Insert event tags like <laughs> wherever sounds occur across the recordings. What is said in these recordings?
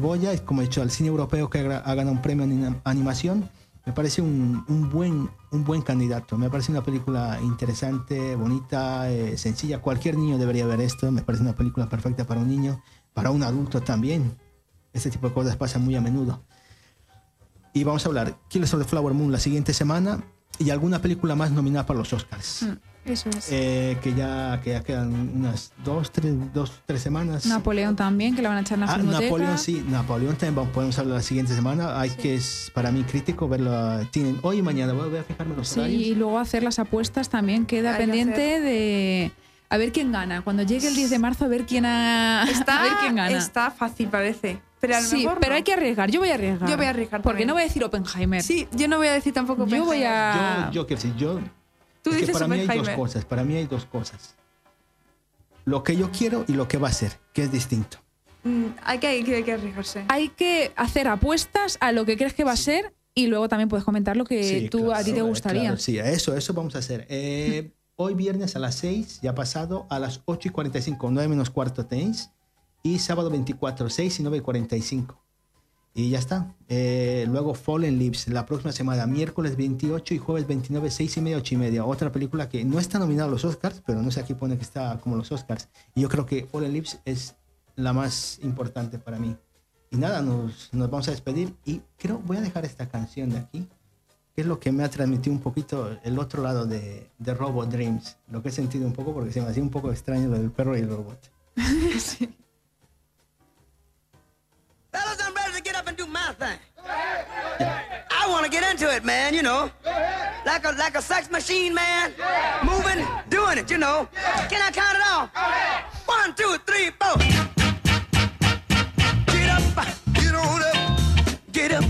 Goya, como he dicho, al cine europeo que ha ganado un premio en animación, me parece un, buen, un buen candidato. Me parece una película interesante, bonita, eh, sencilla. Cualquier niño debería ver esto. Me parece una película perfecta para un niño, para un adulto también. Este tipo de cosas pasan muy a menudo. Y vamos a hablar Killers of the Flower Moon la siguiente semana y alguna película más nominada para los Oscars. Mm, eso es. Eh, que, ya, que ya quedan unas dos tres, dos, tres semanas. Napoleón también, que la van a echar en la ah, Napoleón, sí. Napoleón también podemos hablar la siguiente semana. Hay que, es para mí crítico verlo. Tienen hoy y mañana. Voy a fijarme los Sí, y luego hacer las apuestas también. Queda pendiente de a ver quién gana. Cuando llegue el 10 de marzo, a ver quién, ha... está, a ver quién gana. Está fácil, parece. Pero a lo sí, mejor pero hay que arriesgar. Yo voy a arriesgar. Yo voy a arriesgar. Porque no voy a decir Oppenheimer. Sí, yo no voy a decir tampoco Oppenheimer. Yo voy a. Yo, yo quiero decir, yo. Tú dices que para mí hay dos cosas. Para mí hay dos cosas. Lo que yo quiero y lo que va a ser, que es distinto. Mm, hay, que, hay, que, arriesgarse. Hay que hacer apuestas a lo que crees que va a ser y luego también puedes comentar lo que tú a ti te gustaría. sí, eso, eso vamos a hacer. Eh, <laughs> hoy viernes a las 6, ya pasado, a las 8 y 45, 9 menos cuarto tenéis. Y sábado 24, 6 y 9 y 45. Y ya está. Eh, luego Fallen Leaves, la próxima semana, miércoles 28 y jueves 29, 6 y media, 8 y media. Otra película que no está nominada a los Oscars, pero no sé aquí pone que está como los Oscars. Y yo creo que Fallen Leaves es la más importante para mí. Y nada, nos, nos vamos a despedir y creo voy a dejar esta canción de aquí, que es lo que me ha transmitido un poquito el otro lado de, de Robot Dreams. Lo que he sentido un poco porque se me hacía un poco extraño lo del perro y el robot. <laughs> sí. And do my thing. I want to get into it, man, you know. Like a like a sex machine, man. Moving, doing it, you know. Can I count it off? One, two, three, four. Get up, get on up. Get up,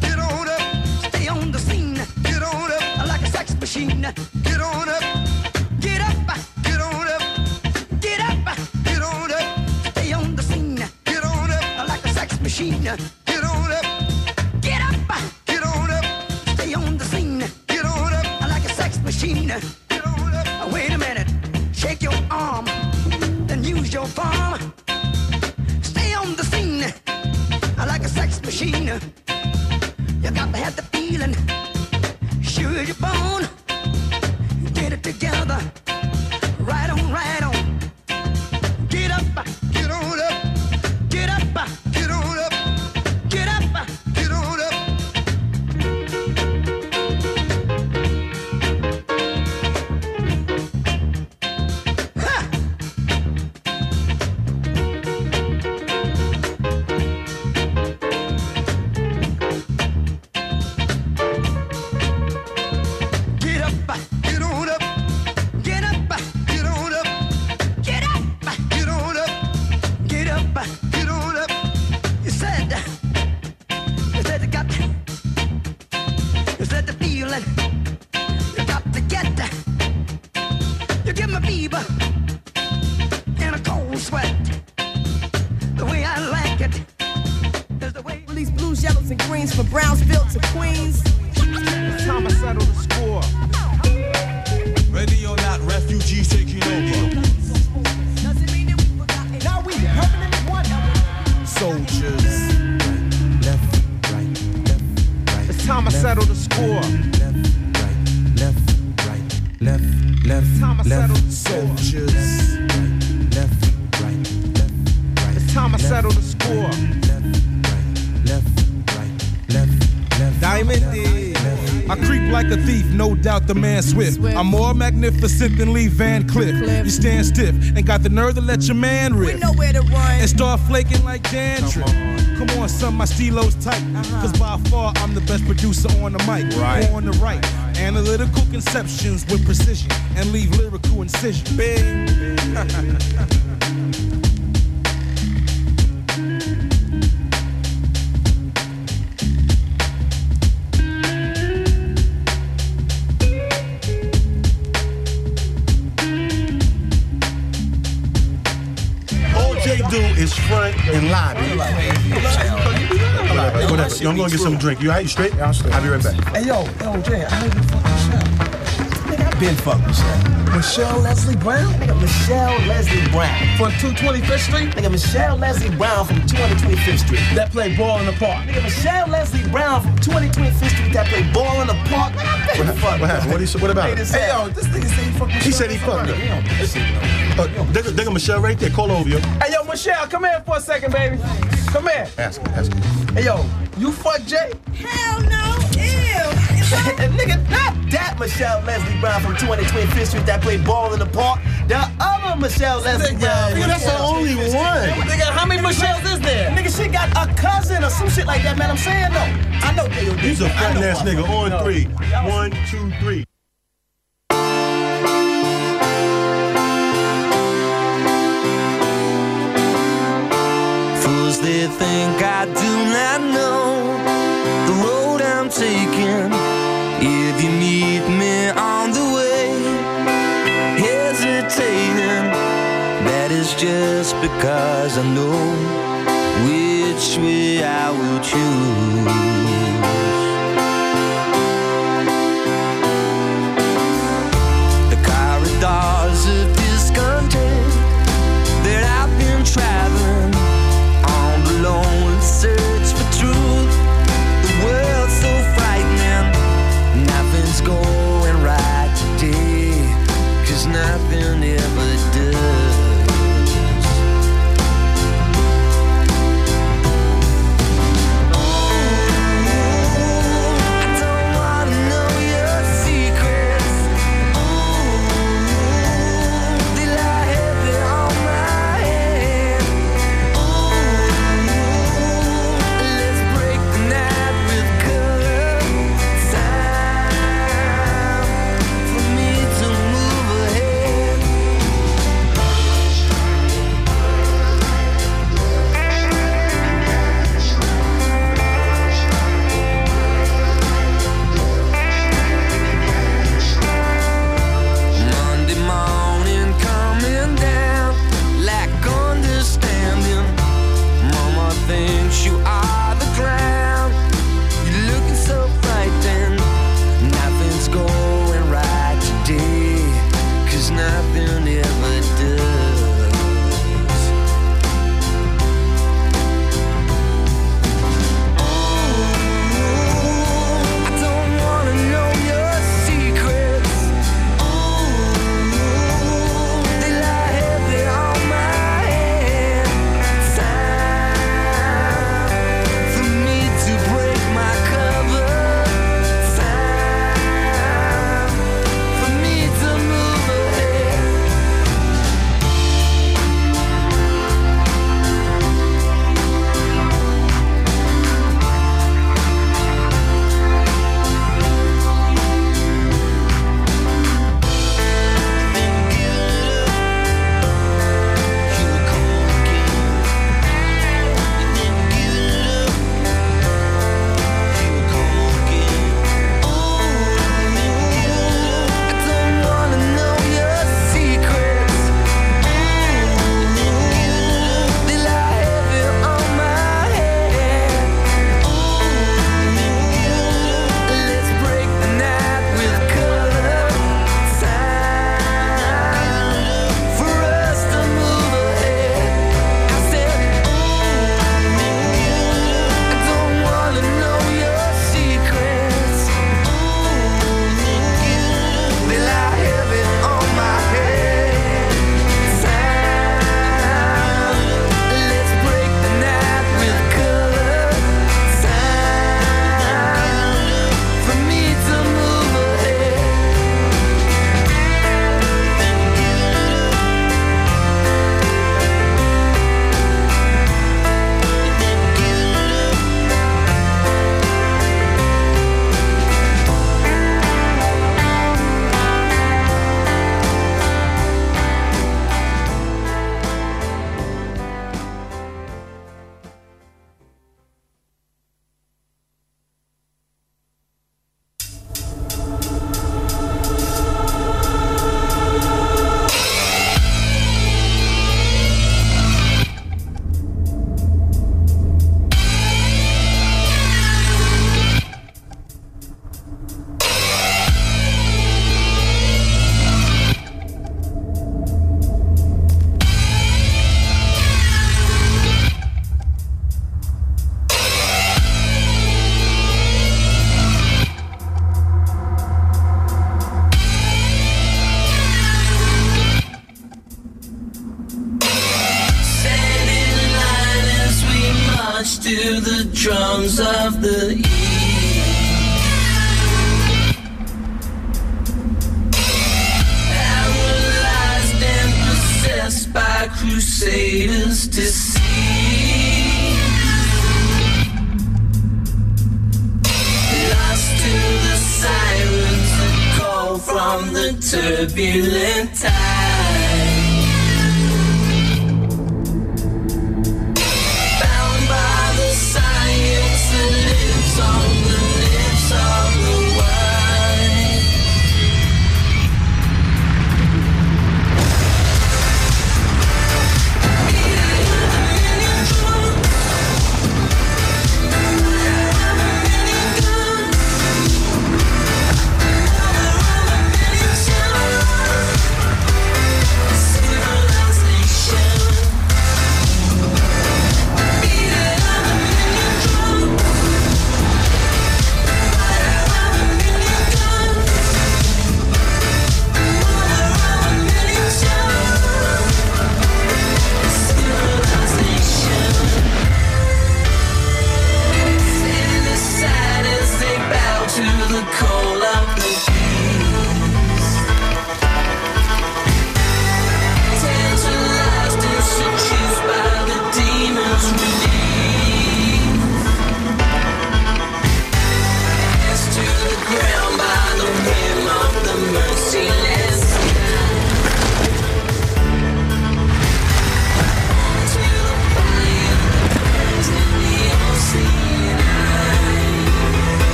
get on up. Stay on the scene. Get on up. Like a sex machine. The score. left, right, left, right, left, Time to settle left, the soldiers. left, right, left, right. It's time to settle the score. Left, right, left, left. Diamond D. I creep like a thief, no doubt the man swift. Swift. I'm more magnificent than Lee Van Cliff. Cliff. You stand stiff and got the nerve to let your man rip. We rip. know where to run. and start flaking like dandruff. Come on, son, my stilo's tight. Uh-huh. Cause by far I'm the best producer on the mic. Right. On the right. Analytical conceptions with precision and leave lyrical incision. Bing. <laughs> front and lobby. Go down. Yo, I'm gonna get some drink. You all right? You straight? Yeah, I'm straight. I'll be right back. Hey yo, yo, Jay, I heard you fucking shot. Nigga, I been fucked Michelle. Michelle Leslie Brown? Nigga, Michelle Leslie Brown. From 225th Street? Nigga, Michelle Leslie Brown from 225th Street. That played ball in the park. Nigga, Michelle Leslie Brown from 225th Street that played ball in the park. Nigga, I been What, fucked. what happened? What, he, what about it? Hey, yo, this nigga said he fucked Michelle. He said he fucked her. Uh, there, there go Michelle right there. Call over you. Hey, yo, Michelle, come here for a second, baby. Come here. Ask her. Ask her. Hey, yo, you fuck Jay? Hell no. Ew. <laughs> nigga, not that Michelle Leslie Brown from 225th Street that played ball in the park. The other Michelle Leslie Brown. Nigga, that's the only one. Nigga, how many Michelles is there? Nigga, she got a cousin or some shit like that, man. I'm saying though. I know K.O.D. He's a I fat ass nigga. On No. three. One, two, three. Fools, they think I do not know the road I'm taking. Because I know which way I will choose.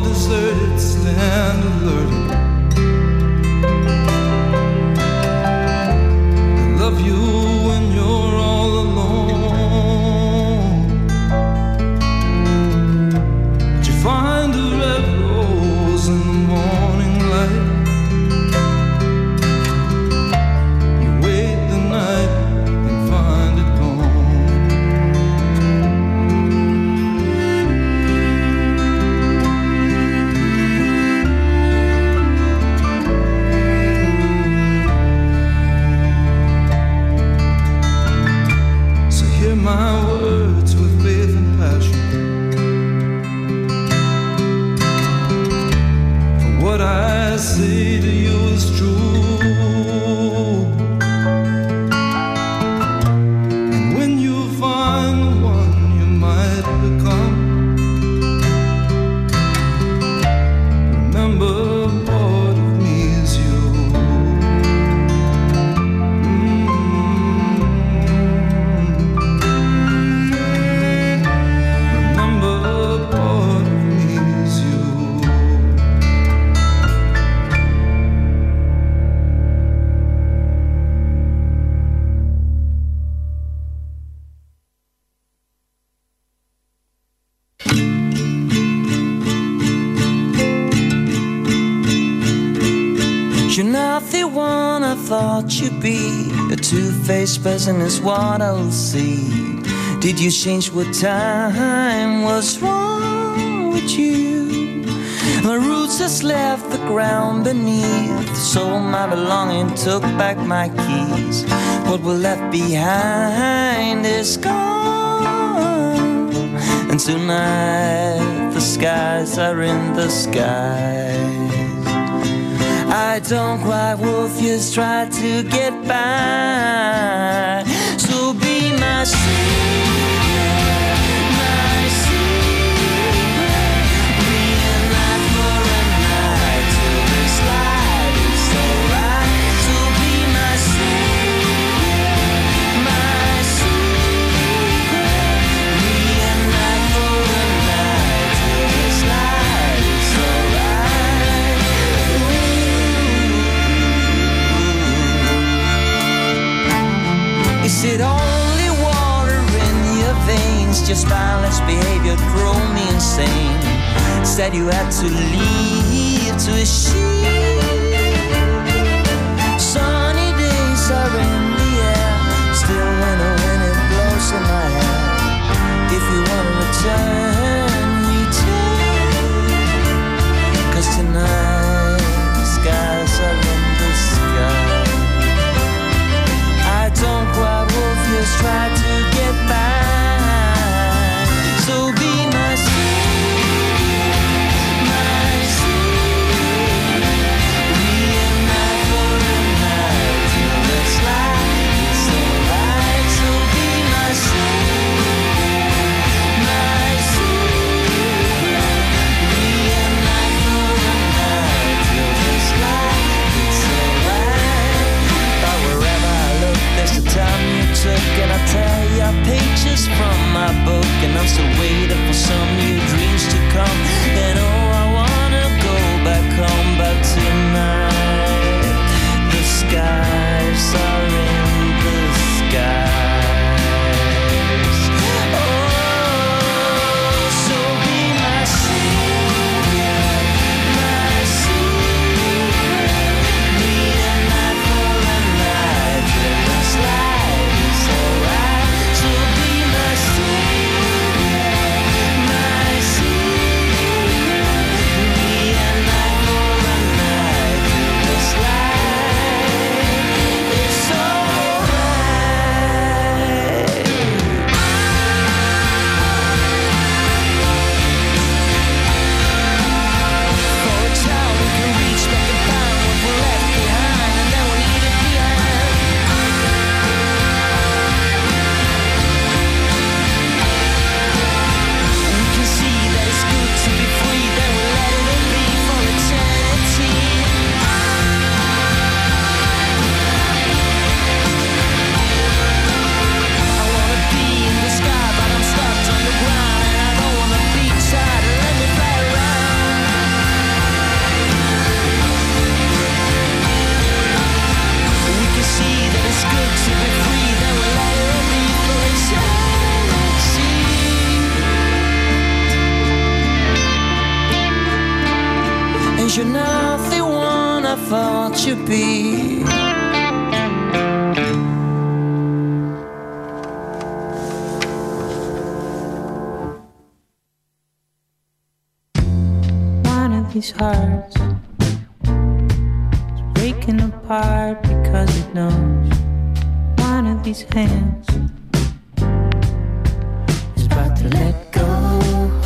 Deserted stand alerted. Two-faced is what I'll see. Did you change with time? What's wrong with you? My roots has left the ground beneath. Sold my belonging, took back my keys. What was left behind is gone. And tonight the skies are in the skies. Don't cry wolf, just try to get by. So be my secret, Is it only water in your veins? Just violence behavior drove me insane. Said you had to leave to escape. Sunny days are in the air. Still when the wind it blows in my hair. If you wanna return, return. Cause tonight try to get by. Did I tell you pages from my book? And I'm still waiting for some new dreams to come.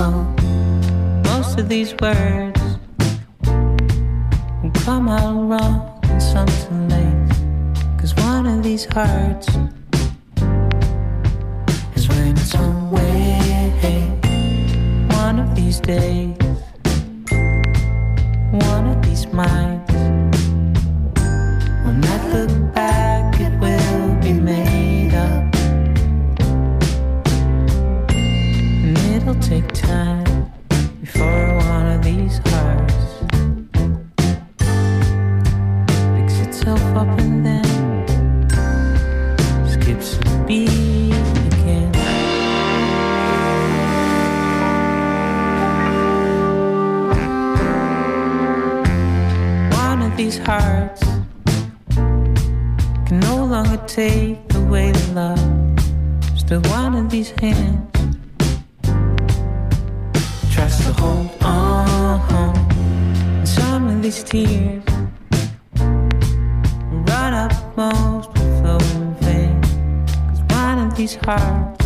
Most of these words will come out wrong and some too late. Cause one of these hearts is running somewhere. One of these days, one of these minds. her.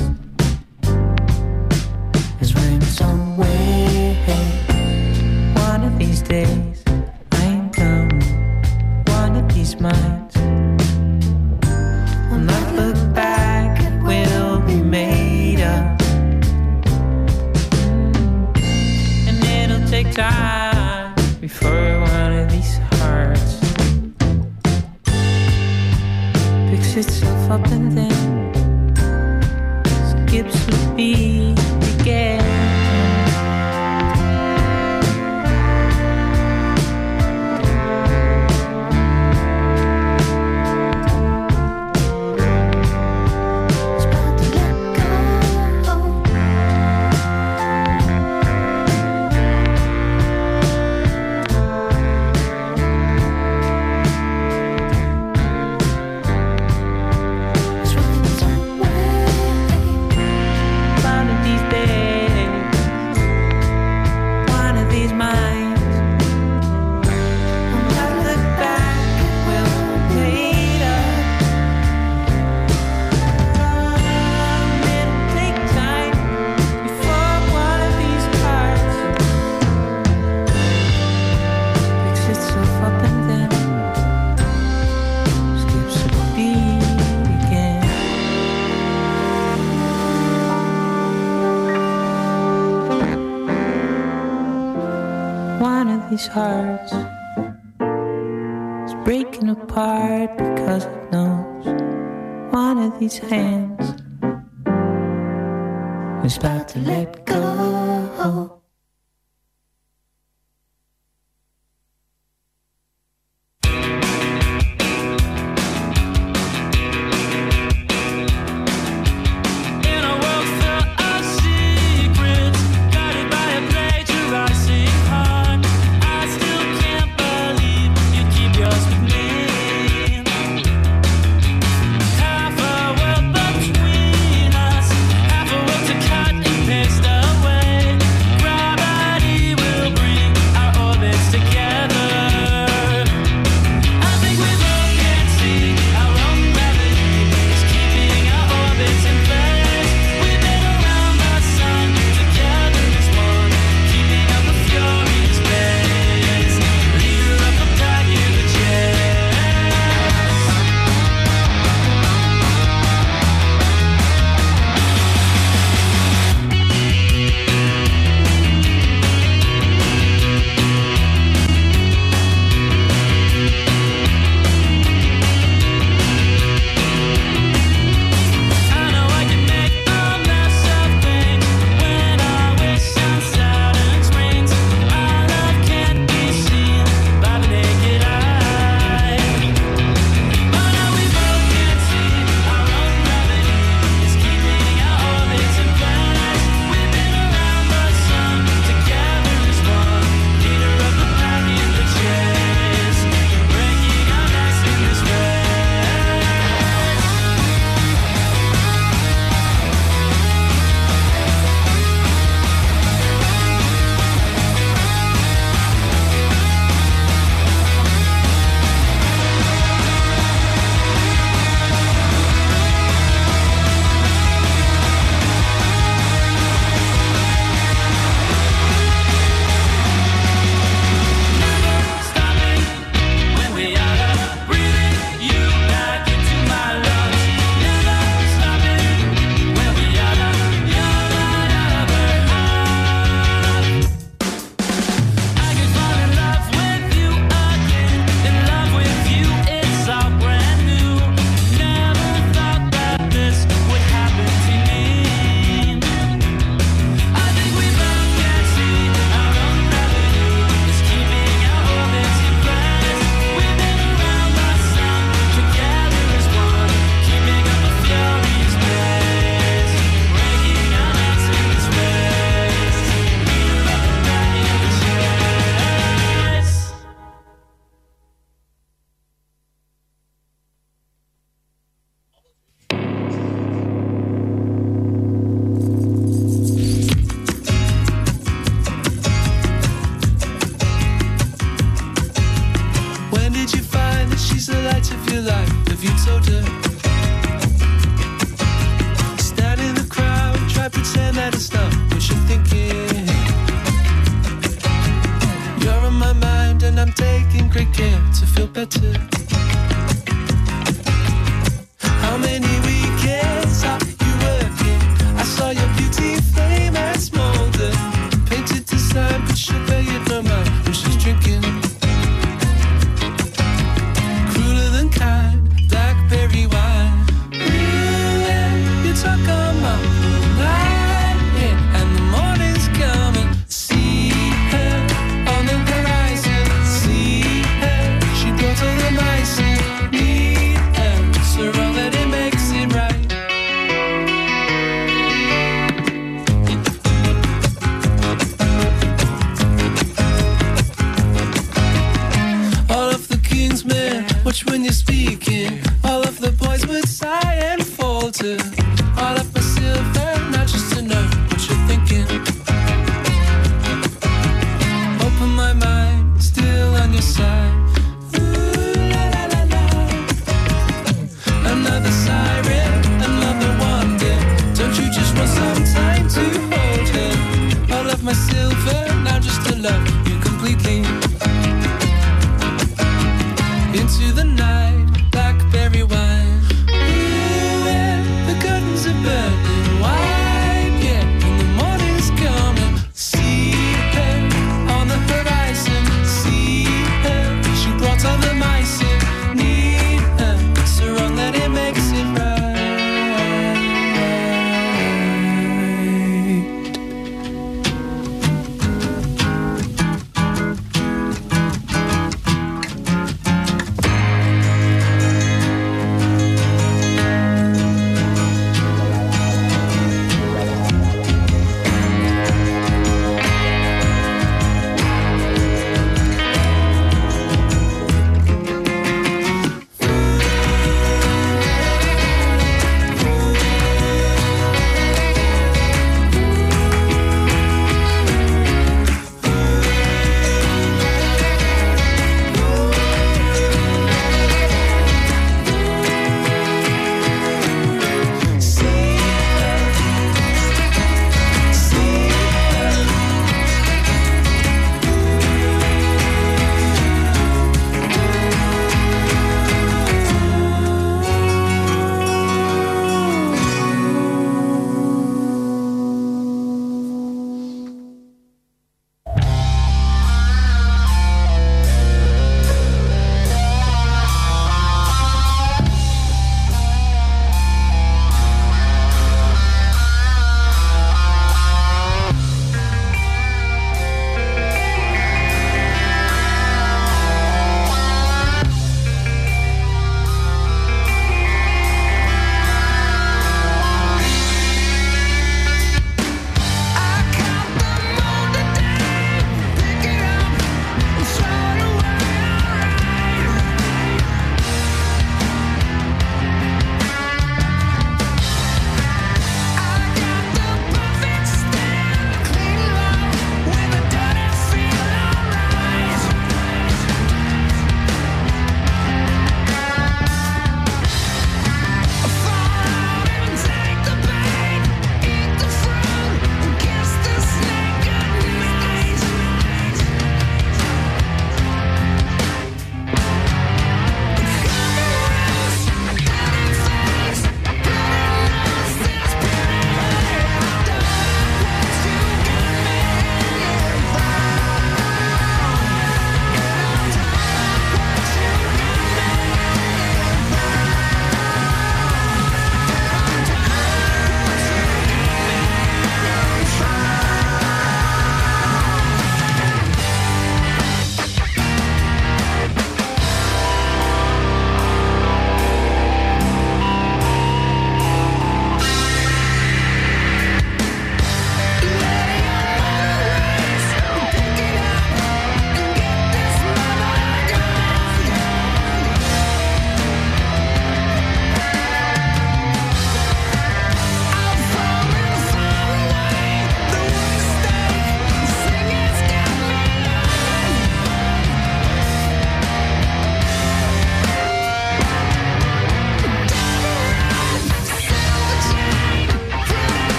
his.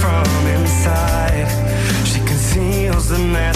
From inside. She conceals the message,